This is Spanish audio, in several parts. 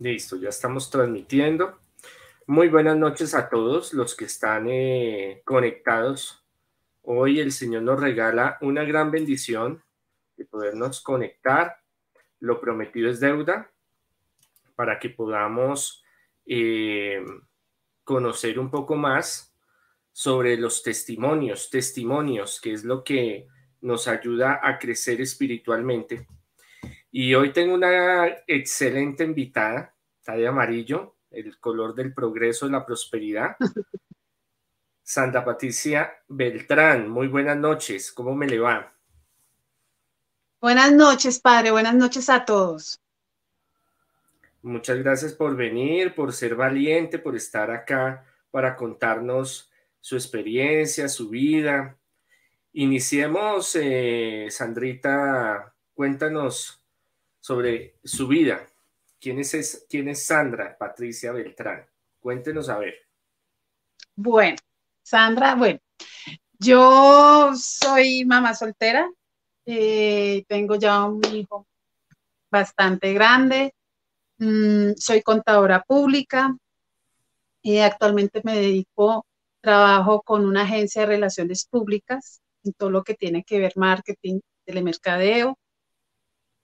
Listo, ya estamos transmitiendo. Muy buenas noches a todos los que están eh, conectados. Hoy el Señor nos regala una gran bendición de podernos conectar. Lo prometido es deuda para que podamos eh, conocer un poco más sobre los testimonios, testimonios, que es lo que nos ayuda a crecer espiritualmente y hoy tengo una excelente invitada, está de amarillo, el color del progreso y la prosperidad. Santa Patricia Beltrán, muy buenas noches, ¿cómo me le va? Buenas noches, padre, buenas noches a todos. Muchas gracias por venir, por ser valiente, por estar acá para contarnos su experiencia, su vida. Iniciemos, eh, Sandrita, cuéntanos sobre su vida. ¿Quién es, quién es Sandra Patricia Beltrán? Cuéntenos a ver. Bueno, Sandra, bueno, yo soy mamá soltera, eh, tengo ya un hijo bastante grande, mm, soy contadora pública y actualmente me dedico, trabajo con una agencia de relaciones públicas en todo lo que tiene que ver marketing, telemercadeo,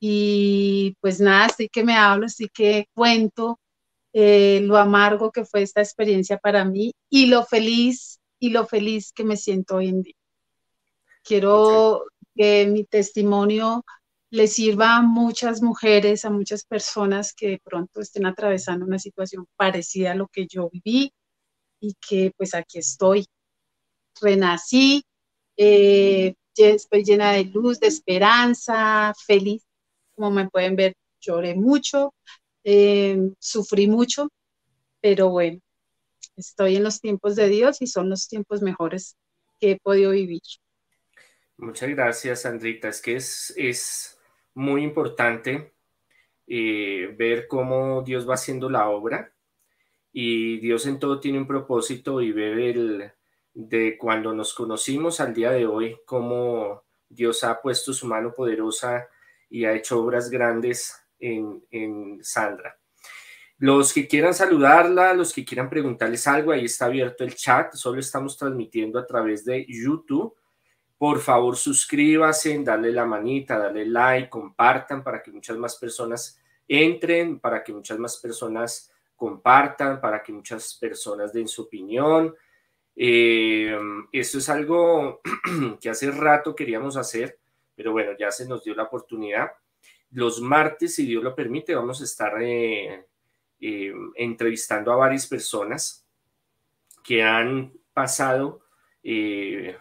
y pues nada, así que me hablo, así que cuento eh, lo amargo que fue esta experiencia para mí y lo feliz y lo feliz que me siento hoy en día. Quiero que mi testimonio le sirva a muchas mujeres, a muchas personas que de pronto estén atravesando una situación parecida a lo que yo viví y que pues aquí estoy. Renací, eh, estoy llena de luz, de esperanza, feliz como me pueden ver, lloré mucho, eh, sufrí mucho, pero bueno, estoy en los tiempos de Dios y son los tiempos mejores que he podido vivir. Muchas gracias, Sandrita. Es que es, es muy importante eh, ver cómo Dios va haciendo la obra y Dios en todo tiene un propósito y ver el, de cuando nos conocimos al día de hoy, cómo Dios ha puesto su mano poderosa y ha hecho obras grandes en, Sandra. Los que quieran saludarla, los que quieran preguntarles algo, ahí está abierto el chat, solo estamos transmitiendo a través de YouTube. Por favor, suscríbase, dale la manita, dale like, compartan para que muchas más personas entren, para que muchas más personas compartan, para que muchas personas den su opinión. Eh, esto es algo que hace rato queríamos hacer pero bueno, ya se nos dio la oportunidad. Los martes, si Dios lo permite, vamos a estar eh, eh, entrevistando a varias personas que han pasado eh,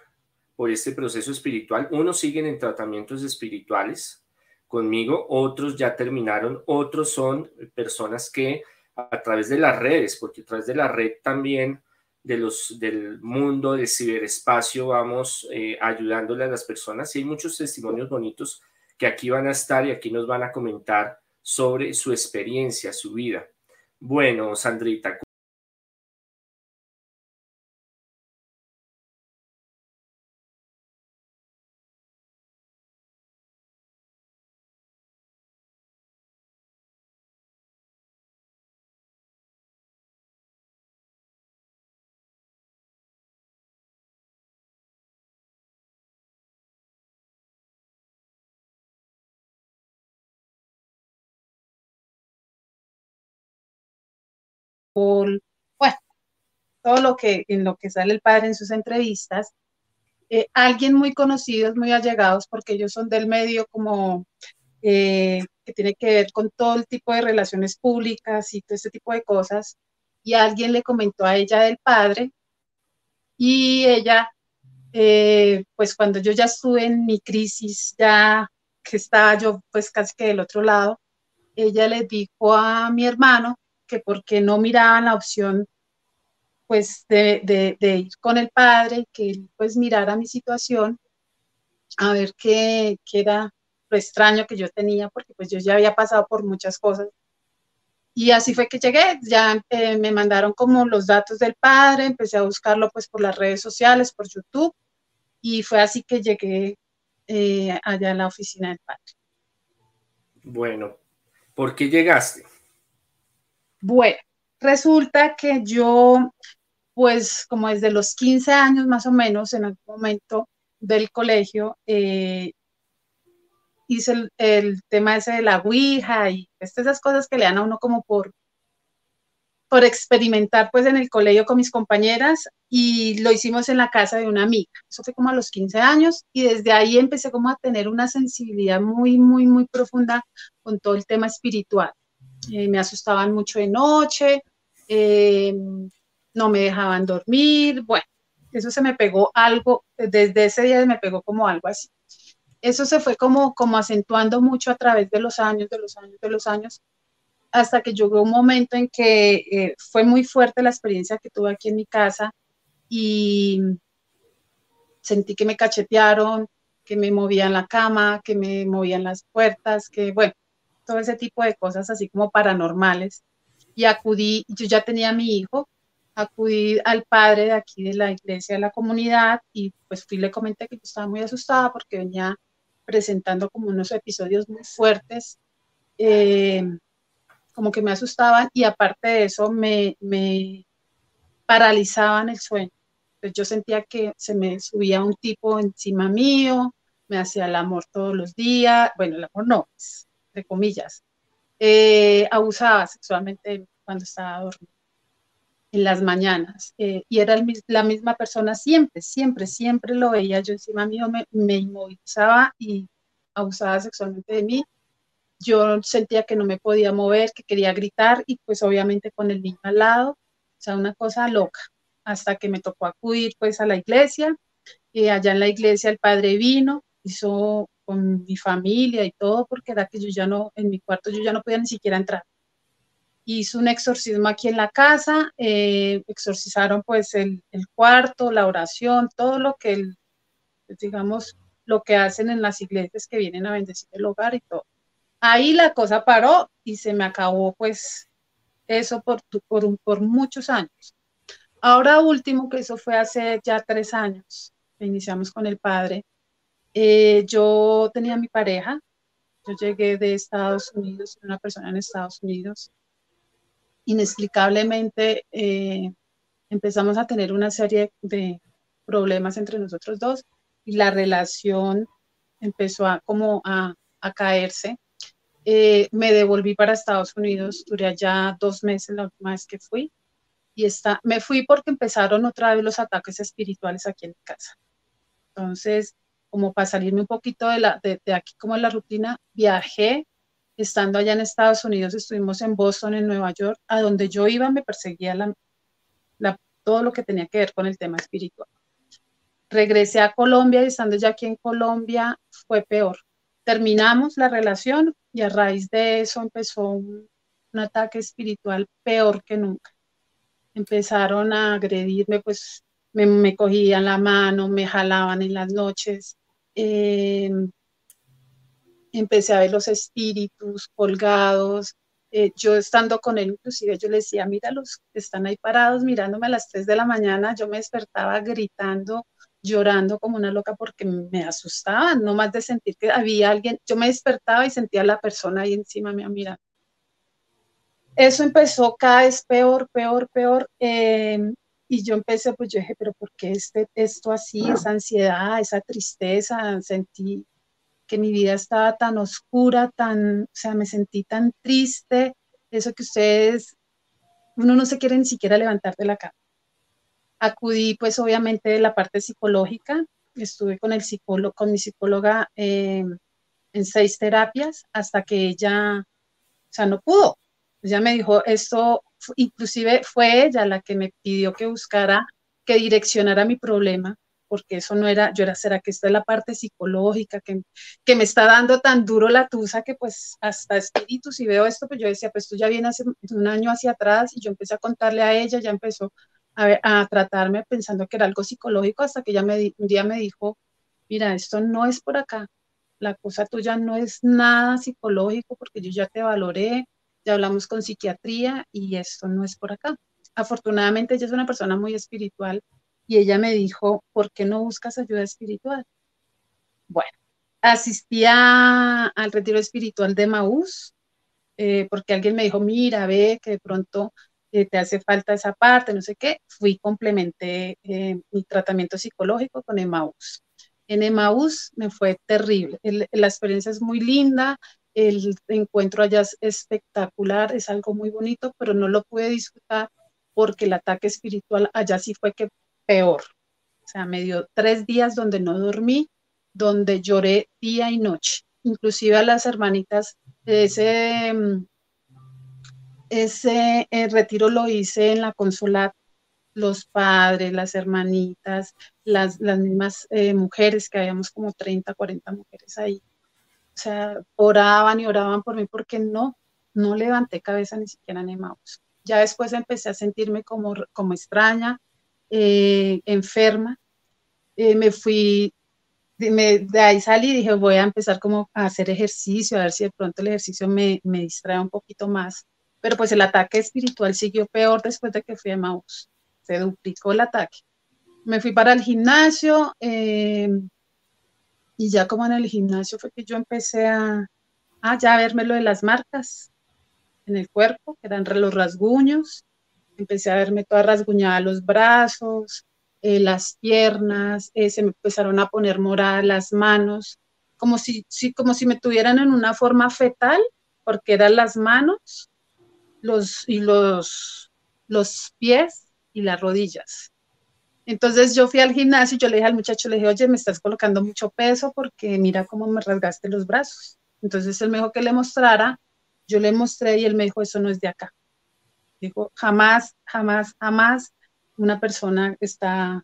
por este proceso espiritual. Unos siguen en tratamientos espirituales conmigo, otros ya terminaron, otros son personas que a través de las redes, porque a través de la red también de los, del mundo del ciberespacio, vamos eh, ayudándole a las personas y hay muchos testimonios bonitos que aquí van a estar y aquí nos van a comentar sobre su experiencia, su vida. Bueno, Sandrita, bueno, todo lo que en lo que sale el padre en sus entrevistas, eh, alguien muy conocido, muy allegados, porque ellos son del medio como eh, que tiene que ver con todo el tipo de relaciones públicas y todo este tipo de cosas, y alguien le comentó a ella del padre, y ella, eh, pues cuando yo ya estuve en mi crisis, ya que estaba yo pues casi que del otro lado, ella le dijo a mi hermano que porque no miraban la opción pues de, ir con el padre, que él pues mirara mi situación, a ver qué, era lo extraño que yo tenía, porque pues yo ya había pasado por muchas cosas. Y así fue que llegué, ya eh, me mandaron como los datos del padre, empecé a buscarlo pues por las redes sociales, por YouTube, y fue así que llegué eh, allá a la oficina del padre. Bueno, ¿por qué llegaste? Bueno, resulta que yo, pues como desde los 15 años más o menos, en algún momento del colegio, eh, hice el, tema ese de la Ouija y pues, esas cosas que le dan a uno como por, por experimentar pues en el colegio con mis compañeras y lo hicimos en la casa de una amiga. Eso fue como a los 15 años y desde ahí empecé como a tener una sensibilidad muy, muy, muy profunda con todo el tema espiritual. Eh, me asustaban mucho de noche, eh, no me dejaban dormir, bueno, eso se me pegó algo, desde ese día me pegó como algo así. Eso se fue como, como acentuando mucho a través de los años, de los años, de los años, hasta que llegó un momento en que eh, fue muy fuerte la experiencia que tuve aquí en mi casa y sentí que me cachetearon, que me movían la cama, que me movían las puertas, que bueno, todo ese tipo de cosas así como paranormales. Y acudí, yo ya tenía a mi hijo, acudí al padre de aquí de la iglesia de la comunidad y pues fui le comenté que yo estaba muy asustada porque venía presentando como unos episodios muy fuertes, eh, como que me asustaban y aparte de eso me, me paralizaban el sueño. Entonces yo sentía que se me subía un tipo encima mío, me hacía el amor todos los días, bueno, el amor no, entre comillas, eh, abusaba sexualmente cuando estaba dormida en las mañanas eh, y era la misma persona siempre, siempre, siempre lo veía yo encima mío, me, me inmovilizaba y abusaba sexualmente de mí. Yo sentía que no me podía mover, que quería gritar y pues obviamente con el niño al lado, o sea, una cosa loca, hasta que me tocó acudir pues a la iglesia y allá en la iglesia el padre vino, hizo con mi familia y todo, porque era que yo ya no, en mi cuarto yo ya no podía ni siquiera entrar hizo un exorcismo aquí en la casa, eh, exorcizaron pues el, cuarto, la oración, todo lo que, el, pues, digamos, lo que hacen en las iglesias que vienen a bendecir el hogar y todo. Ahí la cosa paró y se me acabó pues eso por, por, por muchos años. Ahora último, que eso fue hace ya tres años, iniciamos con el padre, eh, yo tenía mi pareja, yo llegué de Estados Unidos, una persona en Estados Unidos, inexplicablemente eh, empezamos a tener una serie de problemas entre nosotros dos y la relación empezó a como a, caerse. Eh, me devolví para Estados Unidos, duré allá dos meses la última vez que fui y está, me fui porque empezaron otra vez los ataques espirituales aquí en mi casa. Entonces, como para salirme un poquito de, la, de, de aquí como en la rutina, viajé estando allá en Estados Unidos, estuvimos en Boston, en Nueva York, a donde yo iba me perseguía la, todo lo que tenía que ver con el tema espiritual. Regresé a Colombia y estando ya aquí en Colombia fue peor. Terminamos la relación y a raíz de eso empezó un, ataque espiritual peor que nunca. Empezaron a agredirme, pues me, me cogían la mano, me jalaban en las noches. Eh, empecé a ver los espíritus colgados. Eh, yo estando con él, inclusive yo le decía, míralos, están ahí parados mirándome a las 3 de la mañana. Yo me despertaba gritando, llorando como una loca porque me asustaban, no más de sentir que había alguien. Yo me despertaba y sentía la persona ahí encima me mirando. Eso empezó cada vez peor, peor, peor. Em, y yo empecé, pues yo dije, pero ¿por qué este, esto así, esa ansiedad, esa tristeza? Sentí que mi vida estaba tan oscura, tan, o sea, me sentí tan triste, eso que ustedes, uno no se quiere ni siquiera levantar de la cama. Acudí pues obviamente de la parte psicológica, estuve con, el psicólogo, con mi psicóloga em, en seis terapias hasta que ella, o sea, no pudo. Ella me dijo, esto, inclusive fue ella la que me pidió que buscara, que direccionara mi problema porque eso no era, yo era, ¿será que esta es la parte psicológica que, que me está dando tan duro la tusa que pues hasta espíritus y veo esto, pues yo decía, pues esto ya viene hace un año hacia atrás y yo empecé a contarle a ella, ya empezó a, a tratarme pensando que era algo psicológico hasta que ella me, un día me dijo, mira, esto no es por acá, la cosa tuya no es nada psicológico porque yo ya te valoré, ya hablamos con psiquiatría y esto no es por acá. Afortunadamente ella es una persona muy espiritual y ella me dijo, ¿por qué no buscas ayuda espiritual? Bueno, asistí al retiro espiritual de Maús, eh, porque alguien me dijo, mira, ve que de pronto eh, te hace falta esa parte, no sé qué, fui, complementé eh, mi tratamiento psicológico con Emaús. En Emaús me fue terrible, la experiencia es muy linda, el encuentro allá es espectacular, es algo muy bonito, pero no lo pude disfrutar porque el ataque espiritual allá sí fue que peor. O sea, me dio tres días donde no dormí, donde lloré día y noche. Inclusive a las hermanitas, ese, ese eh, retiro lo hice en la consulata, los padres, las hermanitas, las, las mismas eh, mujeres, que habíamos como 30, 40 mujeres ahí. O sea, oraban y oraban por mí porque no, no levanté cabeza ni siquiera en Emmaus. Ya después empecé a sentirme como, como extraña, eh, enferma. me fui de ahí salí y dije, voy a empezar como a hacer ejercicio, a ver si de pronto el ejercicio me, me distrae un poquito más. Pero pues el ataque espiritual siguió peor después de que fui a Maús. Se duplicó el ataque. Me fui para el gimnasio eh, y ya como en el gimnasio fue que yo empecé a, a verme lo de las marcas en el cuerpo, que eran los rasguños. Empecé a verme toda rasguñada los brazos, eh, las piernas, eh, se me empezaron a poner moradas las manos, como si, como si me tuvieran en una forma fetal, porque eran las manos los, y los, los pies y las rodillas. Entonces yo fui al gimnasio y yo le dije al muchacho, le dije, oye, me estás colocando mucho peso porque mira cómo me rasgaste los brazos. Entonces él me dijo que le mostrara, yo le mostré y él me dijo, eso no es de acá. Dijo, jamás, jamás, jamás una persona está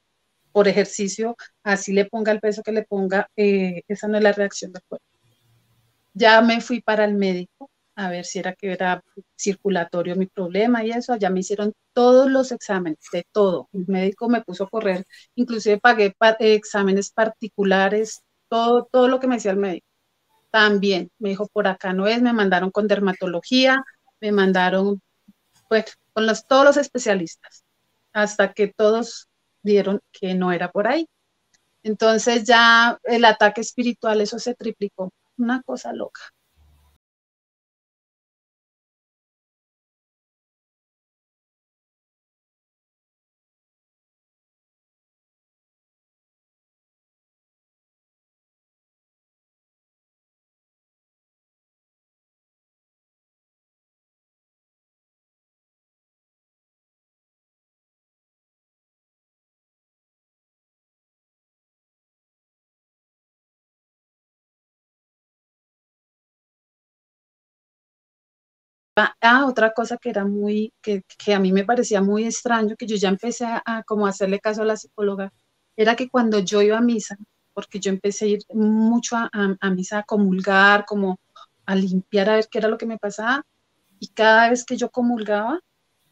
por ejercicio, así le ponga el peso que le ponga, eh, esa no es la reacción del cuerpo. Ya me fui para el médico a ver si era que era circulatorio mi problema y eso, ya me hicieron todos los exámenes, de todo. El médico me puso a correr, inclusive pagué exámenes particulares, todo, todo lo que me decía el médico. También me dijo, por acá no es, me mandaron con dermatología, me mandaron, pues, con los, todos los especialistas hasta que todos vieron que no era por ahí. Entonces ya el ataque espiritual, eso se triplicó, una cosa loca. Ah, otra cosa que era muy, que, a mí me parecía muy extraño, que yo ya empecé a, como hacerle caso a la psicóloga, era que cuando yo iba a misa, porque yo empecé a ir mucho a, a, misa a comulgar, como a limpiar a ver qué era lo que me pasaba, y cada vez que yo comulgaba,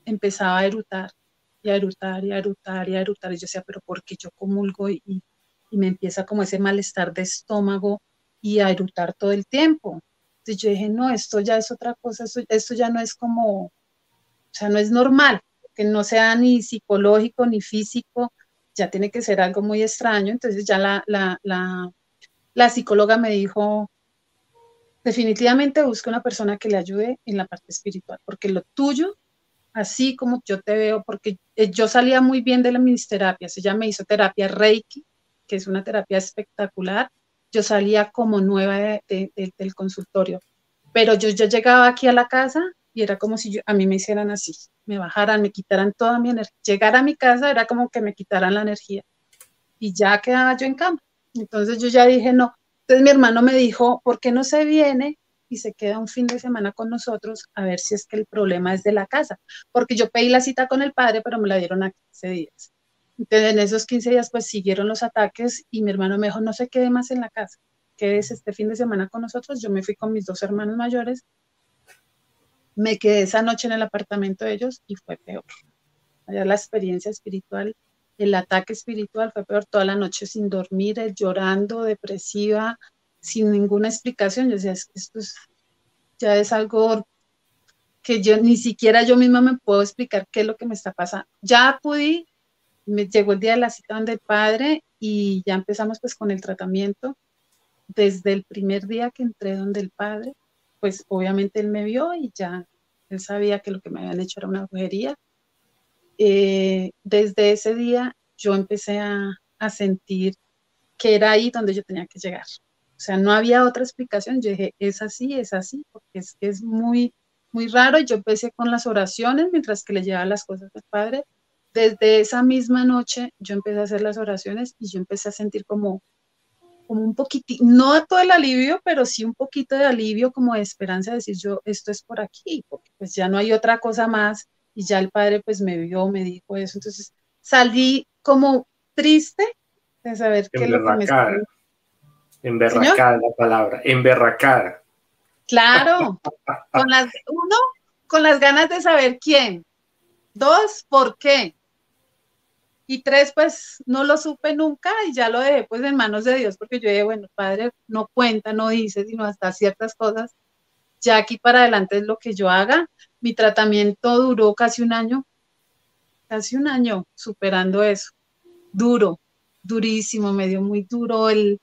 empezaba a erutar, y a erutar, y a erutar, y a erutar, y yo decía, pero ¿por qué yo comulgo? Y, y me empieza como ese malestar de estómago y a erutar todo el tiempo. Entonces yo dije, no, esto ya es otra cosa, esto, ya no es como, o sea, no es normal, que no sea ni psicológico ni físico, ya tiene que ser algo muy extraño. Entonces ya la, la, la, la psicóloga me dijo, definitivamente busca una persona que le ayude en la parte espiritual, porque lo tuyo, así como yo te veo, porque eh, yo salía muy bien de la mis ella me hizo terapia Reiki, que es una terapia espectacular, yo salía como nueva del consultorio, pero yo ya llegaba aquí a la casa y era como si a mí me hicieran así, me bajaran, me quitaran toda mi energía. Llegar a mi casa era como que me quitaran la energía y ya quedaba yo en cama. Entonces yo ya dije, no. Entonces mi hermano me dijo, ¿por qué no se viene y se queda un fin de semana con nosotros a ver si es que el problema es de la casa? Porque yo pedí la cita con el padre, pero me la dieron a 15 días. Entonces, en esos 15 días, pues siguieron los ataques y mi hermano me dijo, no se quede más en la casa, quédese este fin de semana con nosotros. Yo me fui con mis dos hermanos mayores, me quedé esa noche en el apartamento de ellos y fue peor. Allá la experiencia espiritual, el ataque espiritual fue peor toda la noche sin dormir, llorando, depresiva, sin ninguna explicación. Yo decía, esto ya es algo que yo ni siquiera yo misma me puedo explicar qué es lo que me está pasando. Ya acudí me llegó el día de la cita donde el padre y ya empezamos pues con el tratamiento. Desde el primer día que entré donde el padre, pues obviamente él me vio y ya él sabía que lo que me habían hecho era una brujería. Eh, desde ese día yo empecé a, a sentir que era ahí donde yo tenía que llegar. O sea, no había otra explicación. Yo dije, es así, es así, porque es, es muy, muy raro. Yo empecé con las oraciones mientras que le llevaba las cosas al Padre. Desde esa misma noche yo empecé a hacer las oraciones y yo empecé a sentir como, como un poquitito, no todo el alivio, pero sí un poquito de alivio, como de esperanza, de decir yo, esto es por aquí, porque pues ya no hay otra cosa más y ya el Padre pues me vio, me dijo eso. Entonces salí como triste de saber que lo que me Emberracada la palabra, emberracada. Claro, con las, uno, con las ganas de saber quién. Dos, por qué. Y tres, pues no lo supe nunca y ya lo dejé pues en manos de Dios, porque yo dije, bueno, padre no cuenta, no dice, sino hasta ciertas cosas. Ya aquí para adelante es lo que yo haga. Mi tratamiento duró casi un año, casi un año superando eso. Duro, durísimo, me dio muy duro el,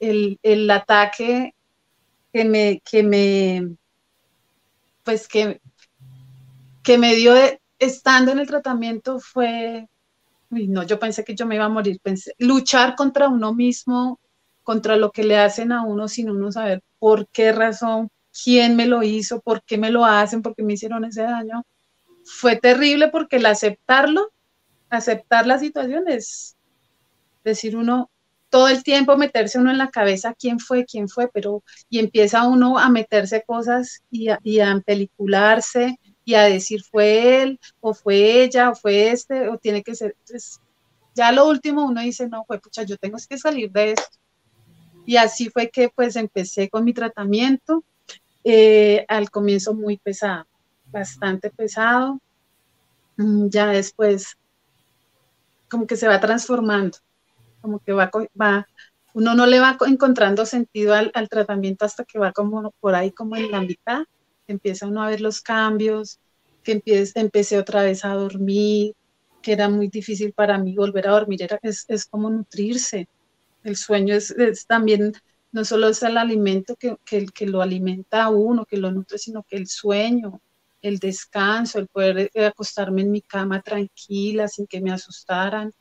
el, ataque que me, que me, pues que, que me dio estando en el tratamiento fue, no, yo pensé que yo me iba a morir, pensé, luchar contra uno mismo, contra lo que le hacen a uno sin uno saber por qué razón, quién me lo hizo, por qué me lo hacen, por qué me hicieron ese daño. Fue terrible porque el aceptarlo, aceptar la situación es decir uno, todo el tiempo meterse uno en la cabeza quién fue, quién fue, pero y empieza uno a meterse cosas y a, y a pelicularse y a decir fue él o fue ella o fue este o tiene que ser. Entonces, ya lo último uno dice, no, pues pucha, yo tengo que salir de esto. Y así fue que pues empecé con mi tratamiento. Eh, al comienzo muy pesado, bastante pesado. Mm, ya después como que se va transformando como que va, va uno no le va encontrando sentido al, tratamiento hasta que va como por ahí como en la mitad, empieza uno a ver los cambios, que empiece, empecé otra vez a dormir, que era muy difícil para mí volver a dormir, era, es, es como nutrirse. El sueño es, es, también, no solo es el alimento que, que, que, lo alimenta a uno, que lo nutre, sino que el sueño, el descanso, el poder eh, acostarme en mi cama tranquila, sin que me asustaran,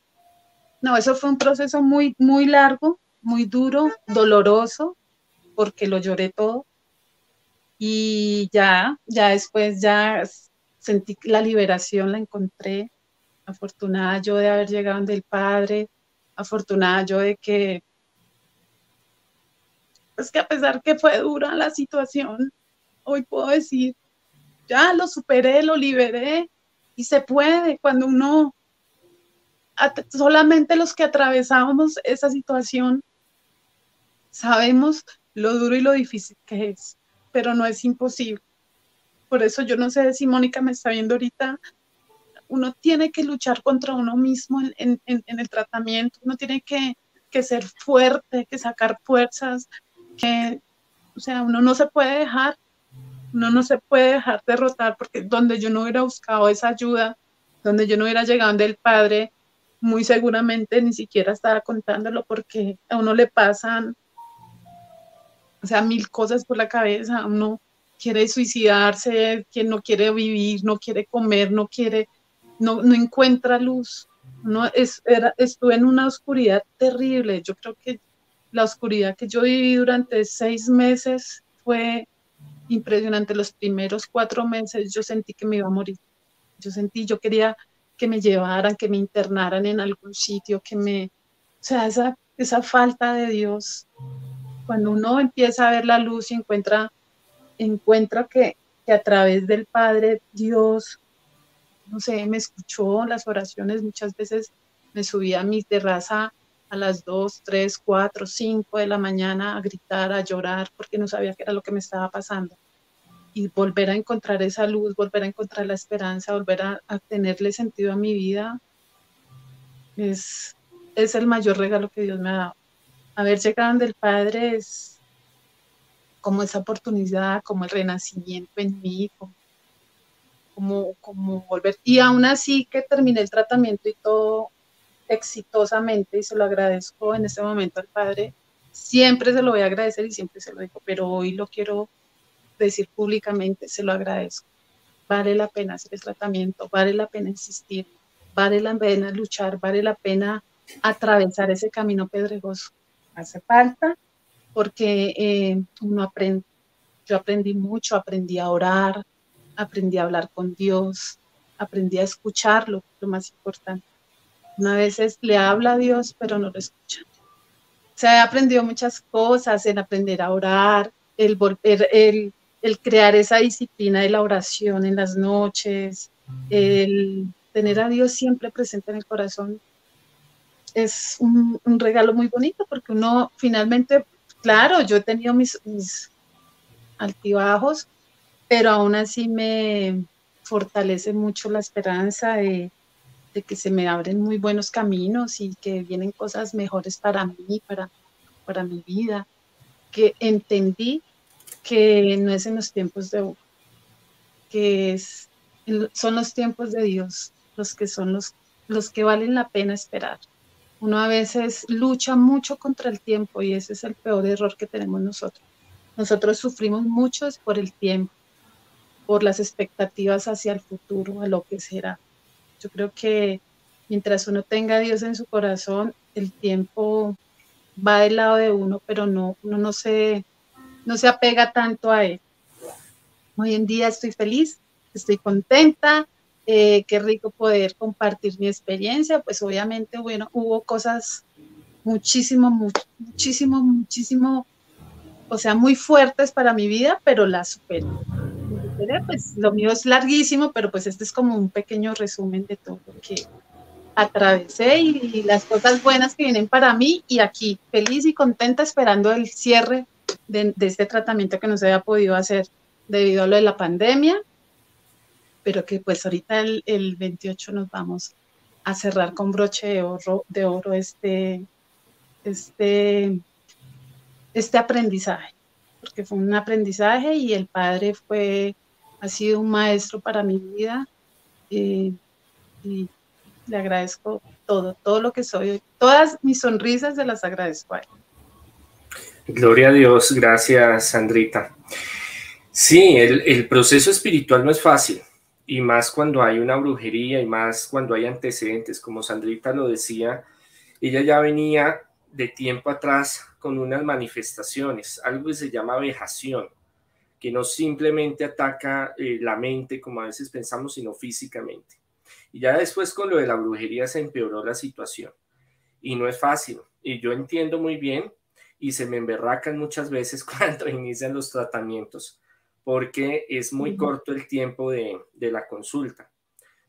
no, eso fue un proceso muy, muy largo, muy duro, doloroso, porque lo lloré todo. Y ya, ya después ya sentí la liberación, la encontré. Afortunada yo de haber llegado del Padre, afortunada yo de que, pues que a pesar que fue dura la situación, hoy puedo decir, ya lo superé, lo liberé y se puede cuando uno solamente los que atravesamos esa situación sabemos lo duro y lo difícil que es, pero no es imposible. Por eso yo no sé si Mónica me está viendo ahorita, uno tiene que luchar contra uno mismo en, el tratamiento, uno tiene que, que, ser fuerte, que sacar fuerzas, que, o sea, uno no se puede dejar, uno no se puede dejar derrotar, porque donde yo no hubiera buscado esa ayuda, donde yo no hubiera llegado del Padre, muy seguramente ni siquiera estaba contándolo porque a uno le pasan, o sea, mil cosas por la cabeza, uno quiere suicidarse, quien no quiere vivir, no quiere comer, no quiere, no, no encuentra luz. No, es, era, estuve en una oscuridad terrible. Yo creo que la oscuridad que yo viví durante seis meses fue impresionante. Los primeros cuatro meses yo sentí que me iba a morir. Yo sentí, yo quería que me llevaran, que me internaran en algún sitio, que me, o sea, esa, esa falta de Dios, cuando uno empieza a ver la luz y encuentra, encuentra que, que a través del Padre Dios, no sé, me escuchó las oraciones, muchas veces me subía a mi terraza a las 2, 3, 4, 5 de la mañana a gritar, a llorar, porque no sabía qué era lo que me estaba pasando y volver a encontrar esa luz, volver a encontrar la esperanza, volver a, tenerle sentido a mi vida, es, es el mayor regalo que Dios me ha dado. Haber llegado del Padre es como esa oportunidad, como el renacimiento en mí, como, como, volver. Y aún así que terminé el tratamiento y todo exitosamente, y se lo agradezco en este momento al Padre, siempre se lo voy a agradecer y siempre se lo digo, pero hoy lo quiero decir públicamente, se lo agradezco. Vale la pena hacer el tratamiento, vale la pena insistir, vale la pena luchar, vale la pena atravesar ese camino pedregoso. Hace falta porque eh, uno aprende. Yo aprendí mucho, aprendí a orar, aprendí a hablar con Dios, aprendí a escucharlo, lo más importante. Una veces le habla a Dios, pero no lo escucha. O sea, he aprendido muchas cosas, en aprender a orar, el volver, el, el crear esa disciplina de la oración en las noches, el tener a Dios siempre presente en el corazón, es un, regalo muy bonito porque uno finalmente, claro, yo he tenido mis, altibajos, pero aún así me fortalece mucho la esperanza de, que se me abren muy buenos caminos y que vienen cosas mejores para mí, para, para mi vida, que entendí que no es en los tiempos de que es, son los tiempos de Dios los que son los, los que valen la pena esperar. Uno a veces lucha mucho contra el tiempo y ese es el peor error que tenemos nosotros. Nosotros sufrimos mucho por el tiempo, por las expectativas hacia el futuro, a lo que será. Yo creo que mientras uno tenga a Dios en su corazón, el tiempo va del lado de uno, pero no, uno no se, no se apega tanto a él. Hoy en día estoy feliz, estoy contenta, eh, qué rico poder compartir mi experiencia, pues obviamente, bueno, hubo cosas muchísimo, muchísimo, muchísimo, o sea, muy fuertes para mi vida, pero las superé. Pues lo mío es larguísimo, pero pues este es como un pequeño resumen de todo lo que atravesé y, las cosas buenas que vienen para mí y aquí feliz y contenta esperando el cierre de, de este tratamiento que no se había podido hacer debido a lo de la pandemia pero que pues ahorita el, el 28 nos vamos a cerrar con broche de oro, de oro este, este, este aprendizaje, porque fue un aprendizaje y el padre fue, ha sido un maestro para mi vida y le agradezco todo, todo lo que soy, todas mis sonrisas se las agradezco a él. Gloria a Dios, gracias Sandrita. Sí, el, el proceso espiritual no es fácil y más cuando hay una brujería y más cuando hay antecedentes, como Sandrita lo decía, ella ya venía de tiempo atrás con unas manifestaciones, algo que se llama vejación, que no simplemente ataca eh, la mente como a veces pensamos, sino físicamente. Y ya después con lo de la brujería se empeoró la situación. Y no es fácil. Y yo entiendo muy bien y se me emberracan muchas veces cuando inician los tratamientos porque es muy corto el tiempo de, la consulta.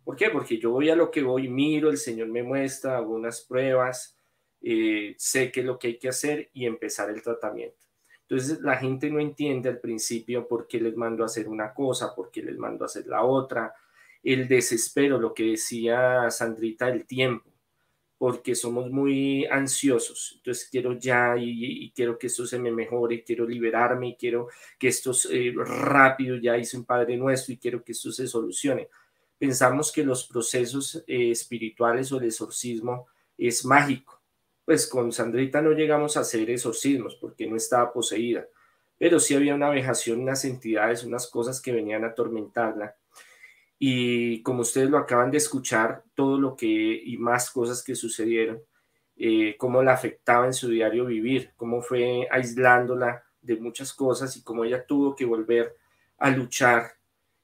¿Por qué? Porque yo voy a lo que voy, miro, el Señor me muestra algunas pruebas, eh, sé qué es lo que hay que hacer y empezar el tratamiento. Entonces la gente no entiende al principio por qué les mando a hacer una cosa, por qué les mando a hacer la otra, el desespero, lo que decía Sandrita, el tiempo porque somos muy ansiosos. Entonces quiero ya y, quiero que esto se me mejore, quiero liberarme y quiero que esto eh, rápido, ya hice un Padre Nuestro y quiero que esto se solucione. Pensamos que los procesos eh, espirituales o el exorcismo es mágico. Pues con Sandrita no llegamos a hacer exorcismos porque no estaba poseída, pero sí había una vejación, unas entidades, unas cosas que venían a atormentarla y como ustedes lo acaban de escuchar, todo lo que y más cosas que sucedieron, eh, cómo la afectaba en su diario vivir, cómo fue aislándola de muchas cosas y cómo ella tuvo que volver a luchar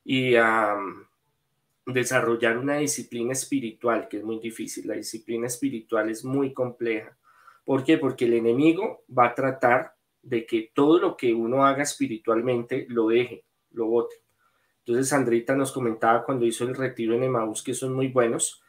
y a mm, desarrollar una disciplina espiritual, que es muy difícil. La disciplina espiritual es muy compleja. ¿Por qué? Porque el enemigo va a tratar de que todo lo que uno haga espiritualmente lo deje, lo bote. Entonces Sandrita nos comentaba cuando hizo el retiro en Emaús que son muy buenos.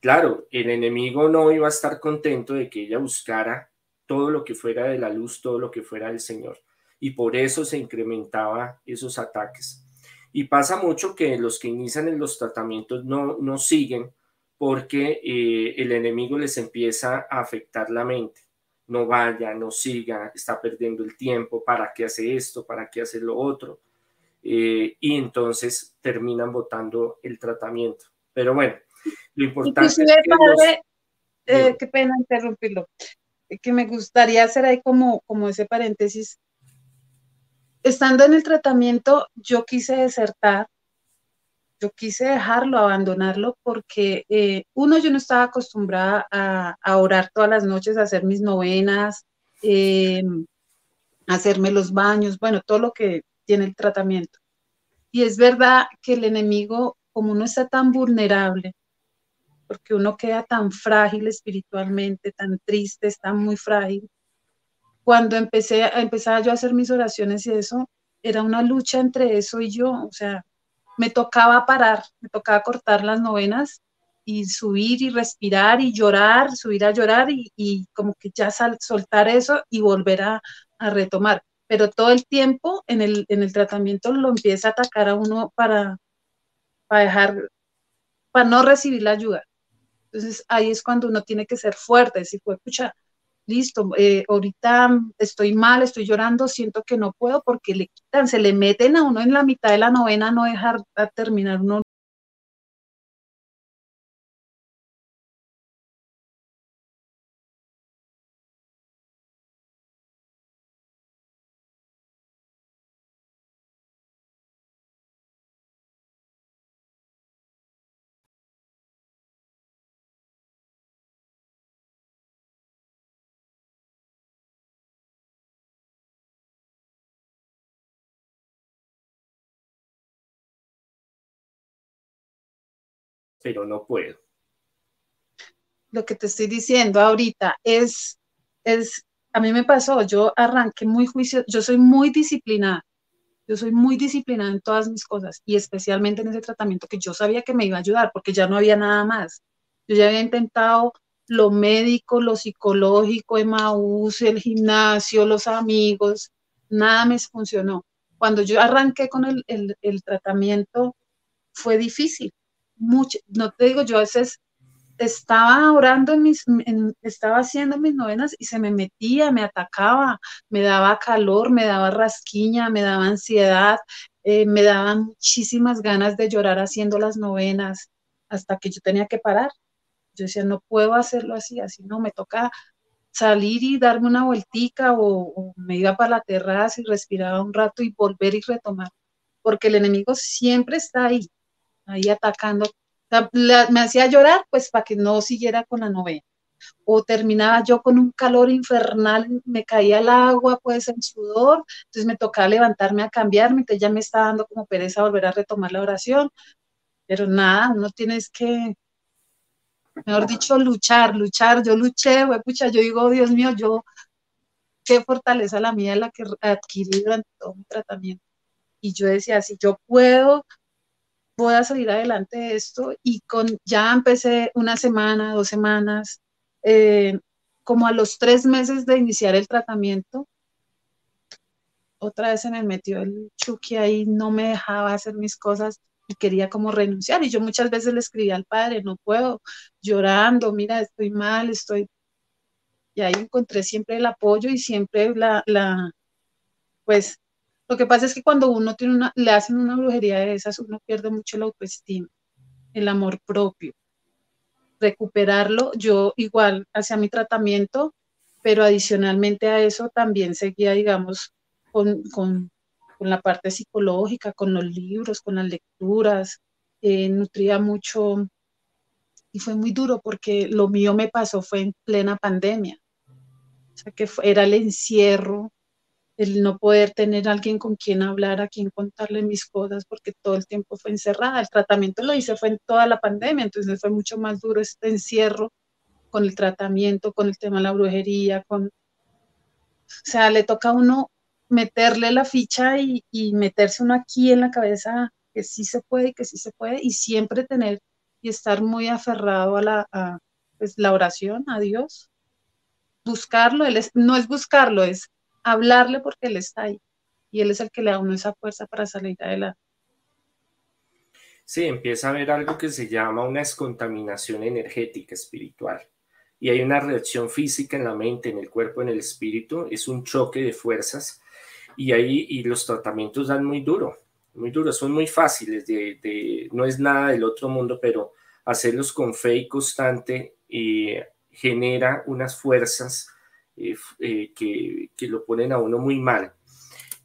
Claro, el enemigo no iba a estar contento de que ella buscara todo lo que fuera de la luz, todo lo que fuera del Señor. Y por eso se incrementaba esos ataques. Y pasa mucho que los que inician en los tratamientos no, no siguen porque eh, el enemigo les empieza a afectar la mente. No vaya, no siga, está perdiendo el tiempo, ¿para qué hace esto? ¿Para qué hace lo otro? Eh, y entonces terminan votando el tratamiento. Pero bueno, lo importante es que eh, qué pena interrumpirlo, que me gustaría hacer ahí como, como ese paréntesis. estando en el tratamiento, yo quise desertar, yo quise dejarlo, abandonarlo, porque eh, uno, yo no estaba acostumbrada a, orar todas las noches, a hacer mis novenas, eh, hacerme los baños, bueno, todo lo que tiene el tratamiento. Y es verdad que el enemigo, como uno está tan vulnerable, porque uno queda tan frágil espiritualmente, tan triste, está muy frágil. Cuando empecé, empezaba yo a hacer mis oraciones y eso, era una lucha entre eso y yo, o sea, me tocaba parar, me tocaba cortar las novenas y subir y respirar y llorar, subir a llorar y, como que ya soltar eso y volver a, retomar. Pero todo el tiempo en el, en el tratamiento lo empieza a atacar a uno para, para dejar, para no recibir la ayuda. Entonces ahí es cuando uno tiene que ser fuerte, decir, pues, pucha, listo, eh, ahorita estoy mal, estoy llorando, siento que no puedo porque le quitan, se le meten a uno en la mitad de la novena, no dejar terminar uno pero no puedo. Lo que te estoy diciendo ahorita es, es, a mí me pasó, yo arranqué muy juicio, yo soy muy disciplinada, yo soy muy disciplinada en todas mis cosas y especialmente en ese tratamiento que yo sabía que me iba a ayudar porque ya no había nada más. Yo ya había intentado lo médico, lo psicológico, Emaús, el gimnasio, los amigos, nada me funcionó. Cuando yo arranqué con el, el, el tratamiento fue difícil, mucho, no te digo, yo a veces estaba orando en mis, estaba haciendo mis novenas y se me metía, me atacaba, me daba calor, me daba rasquiña, me daba ansiedad, eh, me daban muchísimas ganas de llorar haciendo las novenas hasta que yo tenía que parar. Yo decía, no puedo hacerlo así, así no, me toca salir y darme una vueltica o, o me iba para la terraza y respiraba un rato y volver y retomar, porque el enemigo siempre está ahí, ahí atacando. me hacía llorar, pues para que no siguiera con la novela. O terminaba yo con un calor infernal, me caía el agua, pues en sudor, entonces me tocaba levantarme a cambiarme, entonces ya me estaba dando como pereza volver a retomar la oración. Pero nada, uno tienes que, mejor dicho, luchar, luchar. Yo luché, pucha, yo digo, Dios mío, yo, qué fortaleza la mía la que adquirí durante todo mi tratamiento. Y yo decía, si yo puedo voy a salir adelante de esto y con, ya empecé una semana, dos semanas, eh, como a los tres meses de iniciar el tratamiento, otra vez se me metió el chuki ahí, no me dejaba hacer mis cosas y quería como renunciar. Y yo muchas veces le escribí al padre, no puedo, llorando, mira, estoy mal, estoy... Y ahí encontré siempre el apoyo y siempre la, la pues lo que pasa es que cuando uno tiene una, le hacen una brujería de esas, uno pierde mucho la autoestima, el amor propio. Recuperarlo, yo igual hacía mi tratamiento, pero adicionalmente a eso también seguía, digamos, con, con, con la parte psicológica, con los libros, con las lecturas, eh, nutría mucho y fue muy duro porque lo mío me pasó fue en plena pandemia. O sea, que era el encierro, el no poder tener alguien con quien hablar, a quien contarle mis cosas, porque todo el tiempo fue encerrada. El tratamiento lo hice fue en toda la pandemia, entonces fue mucho más duro este encierro con el tratamiento, con el tema de la brujería, con... O sea, le toca a uno meterle la ficha y, meterse uno aquí en la cabeza que sí se puede y que sí se puede, y siempre tener y estar muy aferrado a la, pues, la oración, a Dios. Buscarlo, él no es buscarlo, es hablarle porque Él está ahí y Él es el que le da uno esa fuerza para salir adelante. Sí, empieza a haber algo que se llama una descontaminación energética espiritual. Y hay una reacción física en la mente, en el cuerpo, en el espíritu. Es un choque de fuerzas. Y ahí y los tratamientos dan muy duro, muy duro. Son muy fáciles. De, no es nada del otro mundo, pero hacerlos con fe y constante y genera unas fuerzas eh, eh, que, lo ponen a uno muy mal.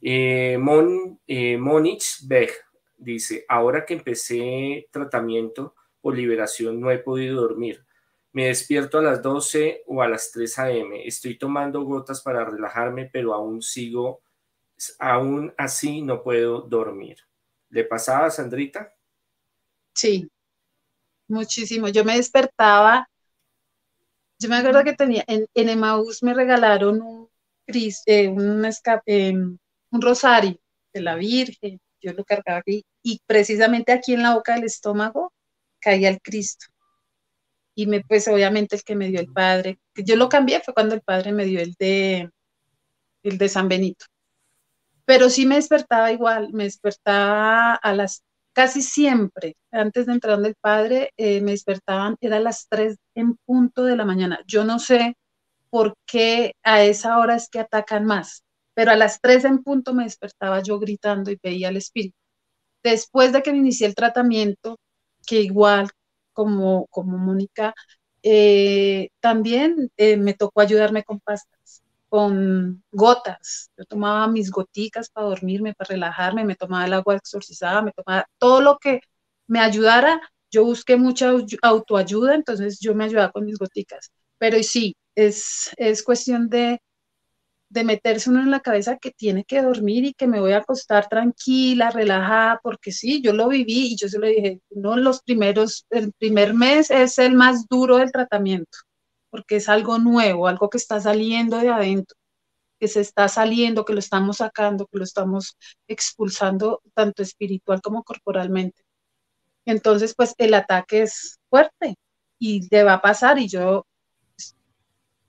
Eh, Mon, Monich Beg dice, ahora que empecé tratamiento por liberación no he podido dormir. Me despierto a las 12 o a las 3 a.m. Estoy tomando gotas para relajarme, pero aún sigo, aún así no puedo dormir. ¿Le pasaba Sandrita? Sí, muchísimo. Yo me despertaba, yo me acuerdo que tenía, en, en Emaús me regalaron un, eh, un, escape, un rosario de la Virgen, yo lo cargaba aquí, y precisamente aquí en la boca del estómago caía el Cristo. Y me, pues obviamente el que me dio el Padre, que yo lo cambié fue cuando el Padre me dio el de, el de San Benito. Pero sí me despertaba igual, me despertaba a las, casi siempre, antes de entrar del Padre, eh, me despertaban, era a las 3 en punto de la mañana. Yo no sé por qué a esa hora es que atacan más pero a las 3 en punto me despertaba yo gritando y veía al espíritu. Después de que me inicié el tratamiento, que igual como, como Mónica, eh, también eh, me tocó ayudarme con pastas, con gotas. Yo tomaba mis goticas para dormirme, para relajarme, me tomaba el agua exorcizada, me tomaba todo lo que me ayudara. Yo busqué mucha autoayuda, entonces yo me ayudaba con mis goticas. Pero sí, es, es cuestión de, de meterse uno en la cabeza que tiene que dormir y que me voy a acostar tranquila, relajada, porque sí, yo lo viví y yo se lo dije, no los primeros, el primer mes es el más duro del tratamiento, porque es algo nuevo, algo que está saliendo de adentro, que se está saliendo, que lo estamos sacando, que lo estamos expulsando tanto espiritual como corporalmente. Entonces, pues el ataque es fuerte y le va a pasar y yo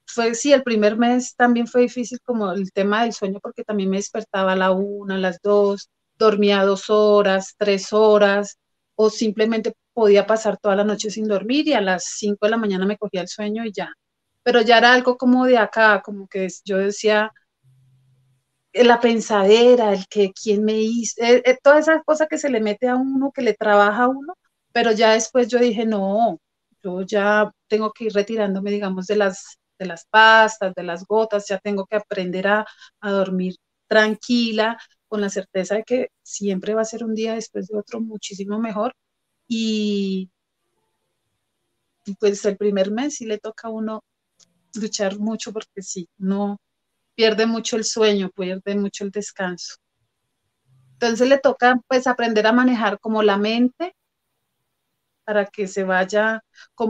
fue, sí, el primer mes también fue difícil como el tema del sueño porque también me despertaba a la una, a las dos, dormía dos horas, tres horas, o simplemente podía pasar toda la noche sin dormir y a las cinco de la mañana me cogía el sueño y ya. Pero ya era algo como de acá, como que yo decía, la pensadera, el que quién me hizo, eh, eh, todas esas cosas que se le mete a uno, que le trabaja a uno, pero ya después yo dije, no, yo ya tengo que ir retirándome, digamos, de las de las pastas, de las gotas, ya tengo que aprender a, dormir tranquila, con la certeza de que siempre va a ser un día después de otro muchísimo mejor. Y, pues el primer mes sí le toca a uno luchar mucho porque sí, no pierde mucho el sueño, pierde mucho el descanso. Entonces le toca pues aprender a manejar como la mente para que se vaya,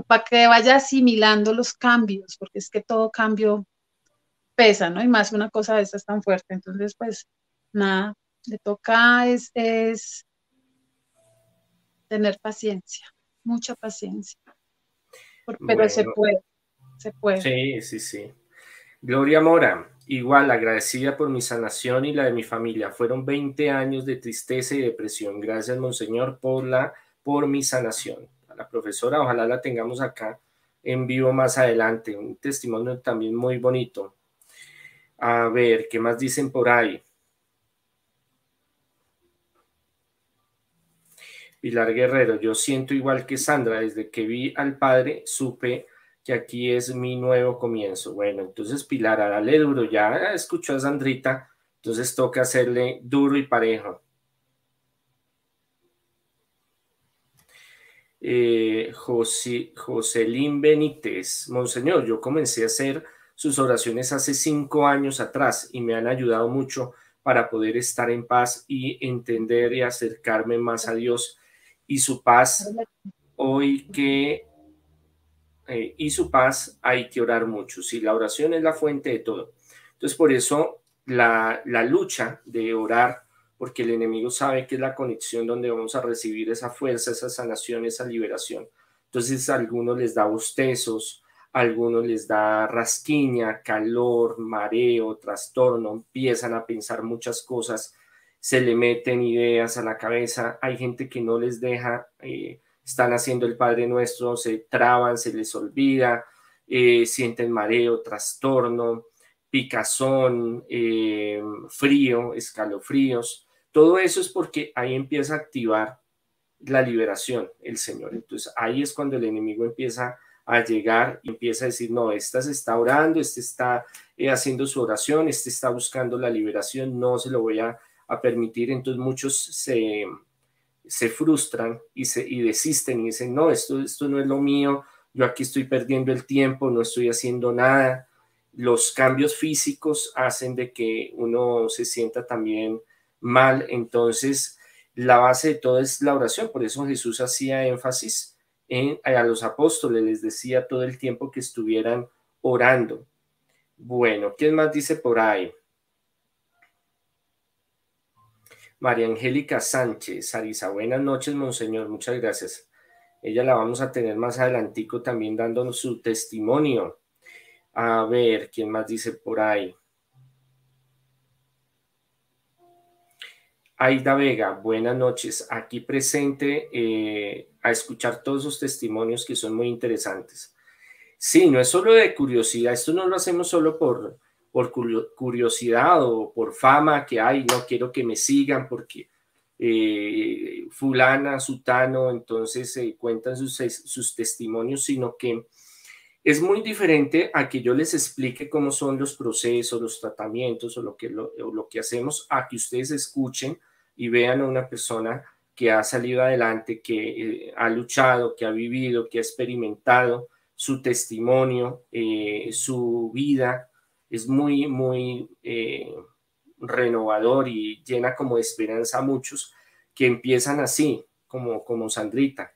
para que vaya asimilando los cambios, porque es que todo cambio pesa, ¿no? Y más una cosa de estas tan fuerte. Entonces, pues, nada, le toca es, es tener paciencia, mucha paciencia. Pero se puede, se puede. Sí, sí, sí. Gloria Mora, igual agradecida por mi sanación y la de mi familia. Fueron 20 años de tristeza y depresión. Gracias, Monseñor, por la por mi sanación. A la profesora, ojalá la tengamos acá en vivo más adelante. Un testimonio también muy bonito. A ver, ¿qué más dicen por ahí? Pilar Guerrero, yo siento igual que Sandra, desde que vi al padre supe que aquí es mi nuevo comienzo. Bueno, entonces Pilar, dale duro, ya escuchó a Sandrita, entonces toca hacerle duro y parejo. eh, José, Joselín Benítez, Monseñor, yo comencé a hacer sus oraciones hace cinco años atrás y me han ayudado mucho para poder estar en paz y entender y acercarme más a Dios y su paz. Hoy que eh, y su paz hay que orar mucho. Si la oración es la fuente de todo. Entonces, por eso la, la lucha de orar porque el enemigo sabe que es la conexión donde vamos a recibir esa fuerza, esa sanación, esa liberación. Entonces a algunos les da bostezos, a algunos les da rasquiña, calor, mareo, trastorno, empiezan a pensar muchas cosas, se le meten ideas a la cabeza, hay gente que no les deja, eh, están haciendo el Padre Nuestro, se traban, se les olvida, eh, sienten mareo, trastorno, picazón, eh, frío, escalofríos. Todo eso es porque ahí empieza a activar la liberación, el Señor. Entonces ahí es cuando el enemigo empieza a llegar y empieza a decir, no, esta se está orando, este está eh, haciendo su oración, este está buscando la liberación, no se lo voy a, permitir. Entonces muchos se, se frustran y, se, y desisten y dicen, no, esto, esto no es lo mío, yo aquí estoy perdiendo el tiempo, no estoy haciendo nada. Los cambios físicos hacen de que uno se sienta también mal, entonces la base de todo es la oración, por eso Jesús hacía énfasis en, a los apóstoles, les decía todo el tiempo que estuvieran orando. Bueno, ¿quién más dice por ahí? María Angélica Sánchez, Arisa, buenas noches, monseñor, muchas gracias. Ella la vamos a tener más adelantico también dándonos su testimonio. A ver, ¿quién más dice por ahí? Aida Vega, buenas noches. Aquí presente eh, a escuchar todos esos testimonios que son muy interesantes. Sí, no es solo de curiosidad, esto no lo hacemos solo por, por curiosidad o por fama que hay, no quiero que me sigan porque eh, fulana, sutano, entonces se cuentan sus, testimonios, sino que es muy diferente a que yo les explique cómo son los procesos, los tratamientos o lo que, lo, lo que hacemos, a que ustedes escuchen y vean a una persona que ha salido adelante, que eh, ha luchado, que ha vivido, que ha experimentado su testimonio, eh, su vida, es muy, muy eh, renovador y llena como esperanza a muchos que empiezan así, como, como Sandrita,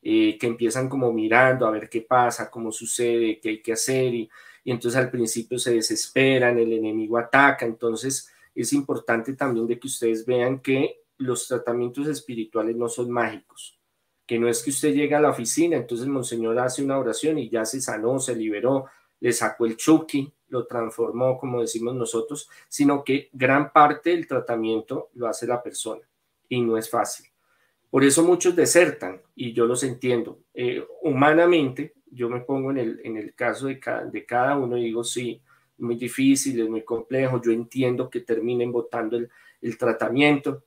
que empiezan como mirando a ver qué pasa, cómo sucede, qué hay que hacer y, entonces al principio se desesperan, el enemigo ataca, entonces es importante también de que ustedes vean que los tratamientos espirituales no son mágicos, que no es que usted llega a la oficina, entonces Monseñor hace una oración y ya se sanó, se liberó, le sacó el chuki, lo transformó, como decimos nosotros, sino que gran parte del tratamiento lo hace la persona y no es fácil. Por eso muchos desertan y yo los entiendo. Eh, humanamente, yo me pongo en el, en el caso de cada, de cada uno y digo, sí, muy difícil, es muy complejo, yo entiendo que terminen votando el, el tratamiento,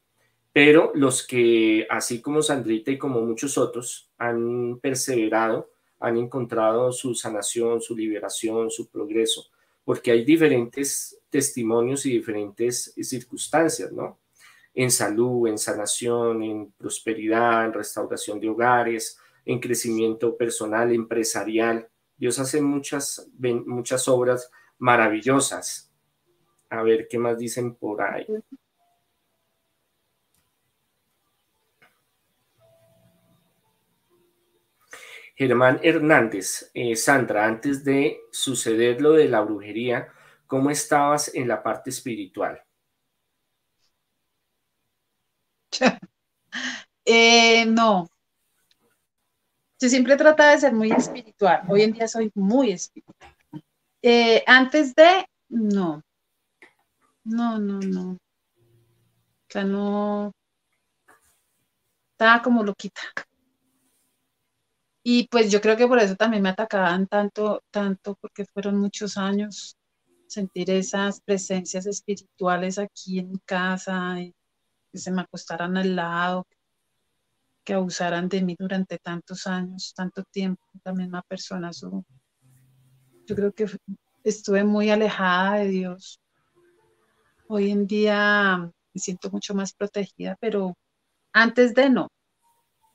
pero los que, así como Sandrita y como muchos otros, han perseverado, han encontrado su sanación, su liberación, su progreso, porque hay diferentes testimonios y diferentes circunstancias, ¿no? En salud, en sanación, en prosperidad, en restauración de hogares, en crecimiento personal, empresarial. Dios hace muchas, muchas obras maravillosas. A ver qué más dicen por ahí. Germán Hernández, eh, Sandra, antes de suceder lo de la brujería, ¿cómo estabas en la parte espiritual? Eh, no. Yo siempre trataba de ser muy espiritual. Hoy en día soy muy espiritual. Eh, antes de, no. No, no, no. O sea, no. Estaba como loquita. Y pues yo creo que por eso también me atacaban tanto, tanto, porque fueron muchos años sentir esas presencias espirituales aquí en casa, que se me acostaran al lado, que abusaran de mí durante tantos años, tanto tiempo, la misma persona. Yo creo que estuve muy alejada de Dios. Hoy en día me siento mucho más protegida, pero antes de no,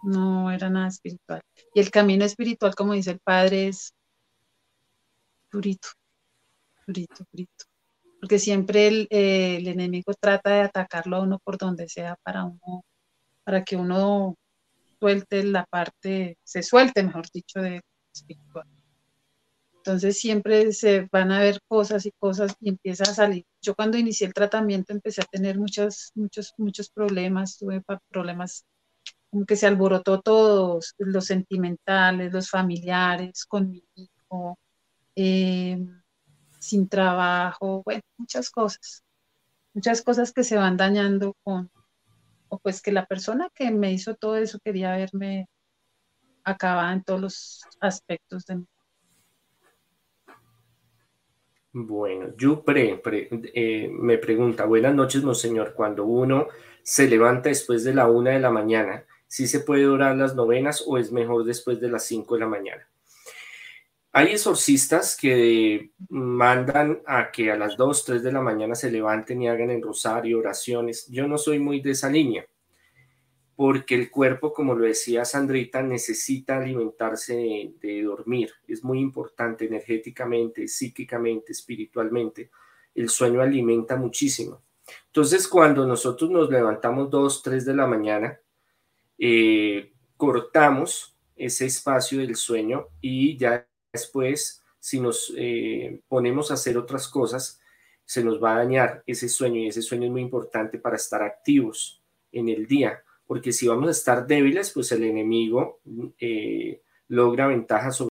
no era nada espiritual. Y el camino espiritual, como dice el Padre, es durito, durito, durito. Porque siempre el, el enemigo trata de atacarlo a uno por donde sea para uno, para que uno suelte la parte, se suelte, mejor dicho, de espiritual. Entonces siempre se van a ver cosas y cosas y empieza a salir. Yo cuando inicié el tratamiento empecé a tener muchos, muchos, muchos problemas, tuve problemas como que se alborotó todo, los sentimentales, los familiares, con mi hijo, eh, sin trabajo, bueno, muchas cosas, muchas cosas que se van dañando con, o pues que la persona que me hizo todo eso quería verme acabada en todos los aspectos de mi bueno, yo eh, me pregunta, buenas noches, monseñor, cuando uno se levanta después de la una de la mañana, ¿sí se puede orar las novenas o es mejor después de las cinco de la mañana? Hay exorcistas que mandan a que a las 2, 3 de la mañana se levanten y hagan en rosario, oraciones. Yo no soy muy de esa línea, porque el cuerpo, como lo decía Sandrita, necesita alimentarse de, de dormir. Es muy importante energéticamente, psíquicamente, espiritualmente. El sueño alimenta muchísimo. Entonces, cuando nosotros nos levantamos 2, 3 de la mañana, eh, cortamos ese espacio del sueño y ya después, si nos eh, ponemos a hacer otras cosas, se nos va a dañar ese sueño y ese sueño es muy importante para estar activos en el día, porque si vamos a estar débiles, pues el enemigo eh, logra ventaja sobre